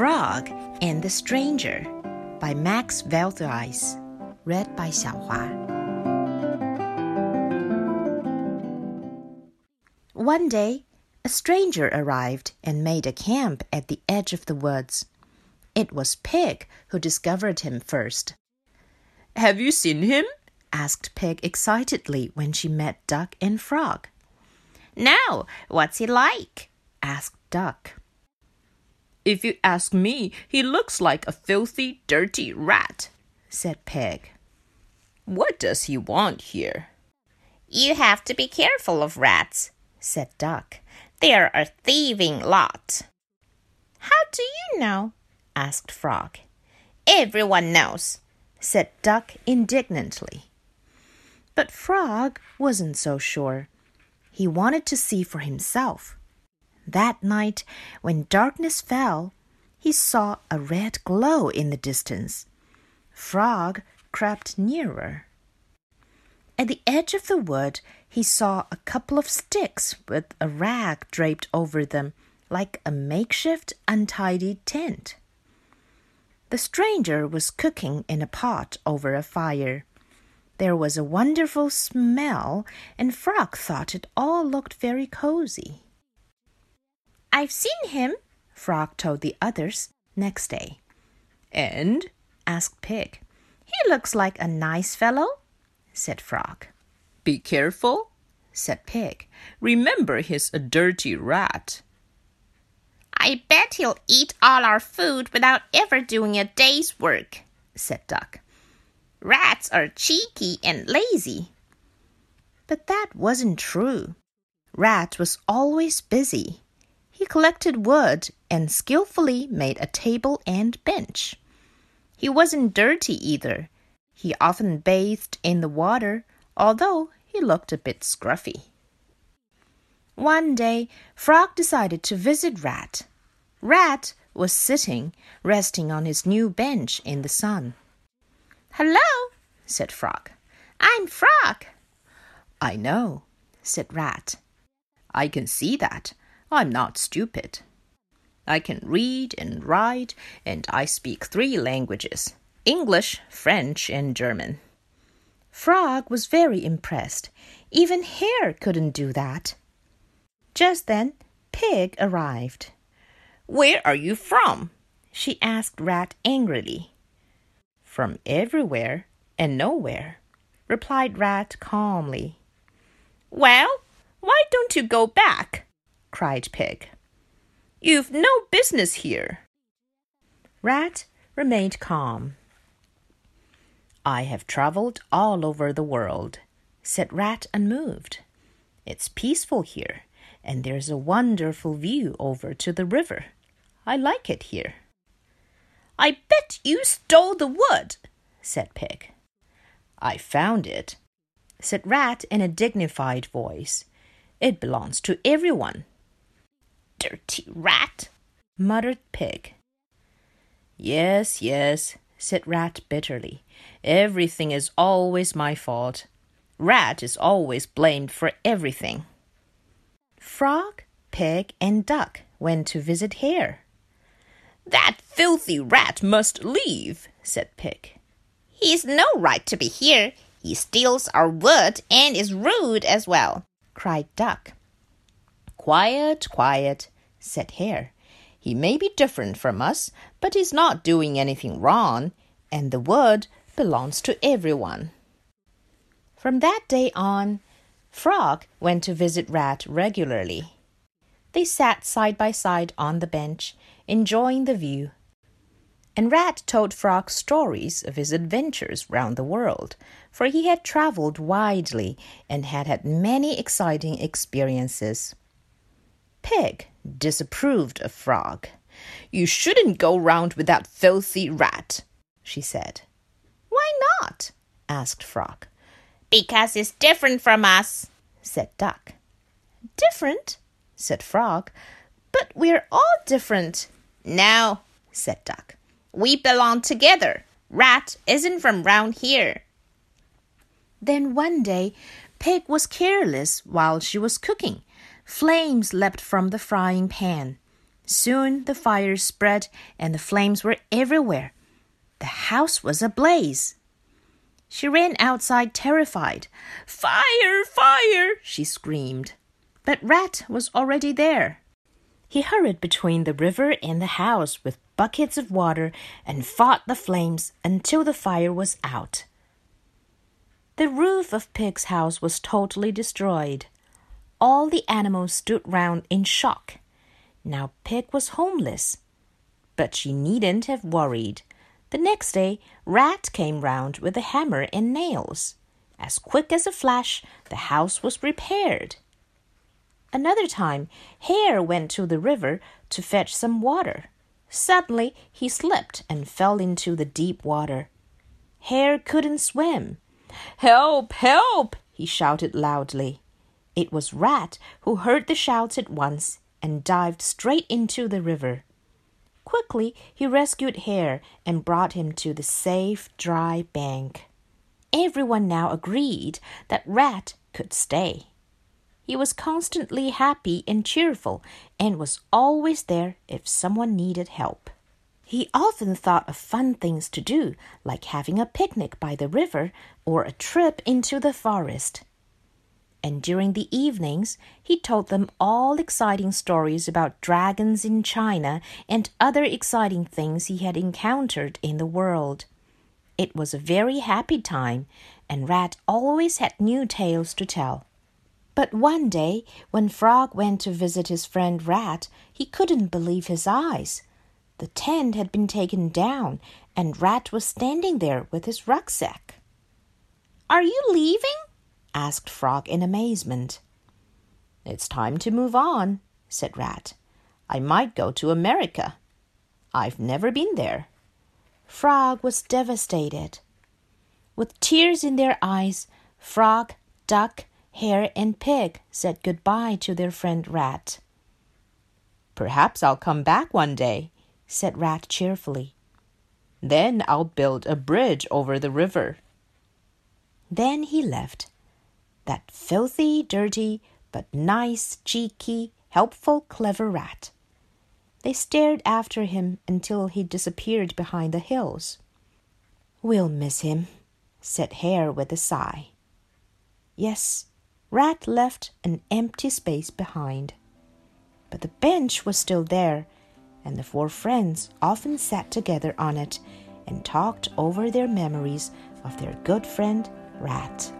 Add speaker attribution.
Speaker 1: Frog and the Stranger by Max Velthuijs. Read by Xiaohua. One day, a stranger arrived and made a camp at the edge of the woods. It was Pig who discovered him first.
Speaker 2: Have you seen him?
Speaker 1: asked Pig excitedly when she met Duck and Frog.
Speaker 3: No, what's he like? asked Duck.
Speaker 2: If you ask me, he looks like a filthy, dirty rat, said Peg. What does he want here?
Speaker 3: You have to be careful of rats, said Duck. They're a thieving lot.
Speaker 1: How do you know? asked Frog.
Speaker 3: Everyone knows, said Duck indignantly.
Speaker 1: But Frog wasn't so sure. He wanted to see for himself. That night, when darkness fell, he saw a red glow in the distance. Frog crept nearer. At the edge of the wood, he saw a couple of sticks with a rag draped over them, like a makeshift untidy tent. The stranger was cooking in a pot over a fire. There was a wonderful smell, and Frog thought it all looked very cozy.
Speaker 3: I've seen him, Frog told the others next day.
Speaker 2: And?
Speaker 1: asked Pig.
Speaker 3: He looks like a nice fellow, said Frog.
Speaker 2: Be careful, said Pig. Remember he's a dirty rat.
Speaker 3: I bet he'll eat all our food without ever doing a day's work, said Duck. Rats are cheeky and lazy.
Speaker 1: But that wasn't true. Rat was always busy. Collected wood and skillfully made a table and bench. He wasn't dirty either. He often bathed in the water, although he looked a bit scruffy. One day, Frog decided to visit Rat. Rat was sitting, resting on his new bench in the sun.
Speaker 3: Hello, said Frog. I'm Frog.
Speaker 2: I know, said Rat. I can see that. I'm not stupid. I can read and write, and I speak three languages English, French, and German.
Speaker 1: Frog was very impressed. Even Hare couldn't do that. Just then, Pig arrived.
Speaker 3: Where are you from?
Speaker 1: she asked Rat angrily.
Speaker 2: From everywhere and nowhere, replied Rat calmly.
Speaker 3: Well, why don't you go back?
Speaker 2: Cried Pig.
Speaker 3: You've no business here.
Speaker 1: Rat remained calm.
Speaker 2: I have traveled all over the world, said Rat unmoved. It's peaceful here, and there's a wonderful view over to the river. I like it here.
Speaker 3: I bet you stole the wood, said Pig.
Speaker 2: I found it, said Rat in a dignified voice. It belongs to everyone.
Speaker 3: Dirty rat,
Speaker 2: muttered Pig. Yes, yes, said Rat bitterly. Everything is always my fault. Rat is always blamed for everything. Frog, Pig, and Duck went to visit Hare.
Speaker 3: That filthy rat must leave, said Pig. He's no right to be here. He steals our wood and is rude as well, cried Duck.
Speaker 2: Quiet, quiet, said Hare. He may be different from us, but he's not doing anything wrong, and the wood belongs to everyone. From that day on, Frog went to visit Rat regularly. They sat side by side on the bench, enjoying the view. And Rat told Frog stories of his adventures round the world, for he had traveled widely and had had many exciting experiences. Pig disapproved of Frog. You shouldn't go round with that filthy rat, she said.
Speaker 3: Why not?
Speaker 2: asked Frog.
Speaker 3: Because it's different from us,
Speaker 2: said Duck.
Speaker 1: Different? said Frog. But we're all different.
Speaker 3: No, said Duck. We belong together. Rat isn't from round here.
Speaker 1: Then one day, Pig was careless while she was cooking. Flames leapt from the frying pan. Soon the fire spread and the flames were everywhere. The house was ablaze. She ran outside terrified. Fire! Fire! she screamed. But Rat was already there. He hurried between the river and the house with buckets of water and fought the flames until the fire was out. The roof of Pig's house was totally destroyed. All the animals stood round in shock. Now Pig was homeless. But she needn't have worried. The next day, Rat came round with a hammer and nails. As quick as a flash, the house was repaired. Another time, Hare went to the river to fetch some water. Suddenly, he slipped and fell into the deep water. Hare couldn't swim. Help! Help! he shouted loudly. It was Rat who heard the shouts at once and dived straight into the river. Quickly, he rescued Hare and brought him to the safe, dry bank. Everyone now agreed that Rat could stay. He was constantly happy and cheerful and was always there if someone needed help. He often thought of fun things to do, like having a picnic by the river or a trip into the forest and during the evenings he told them all exciting stories about dragons in China and other exciting things he had encountered in the world. It was a very happy time, and Rat always had new tales to tell. But one day, when Frog went to visit his friend Rat, he couldn't believe his eyes. The tent had been taken down, and Rat was standing there with his rucksack. Are you leaving? Asked Frog in amazement. It's time to move on, said Rat. I might go to America. I've never been there. Frog was devastated. With tears in their eyes, Frog, Duck, Hare, and Pig said goodbye to their friend Rat. Perhaps I'll come back one day, said Rat cheerfully. Then I'll build a bridge over the river. Then he left that filthy, dirty, but nice, cheeky, helpful, clever rat. They stared after him until he disappeared behind the hills. We'll miss him, said Hare with a sigh. Yes, Rat left an empty space behind. But the bench was still there, and the four friends often sat together on it and talked over their memories of their good friend Rat.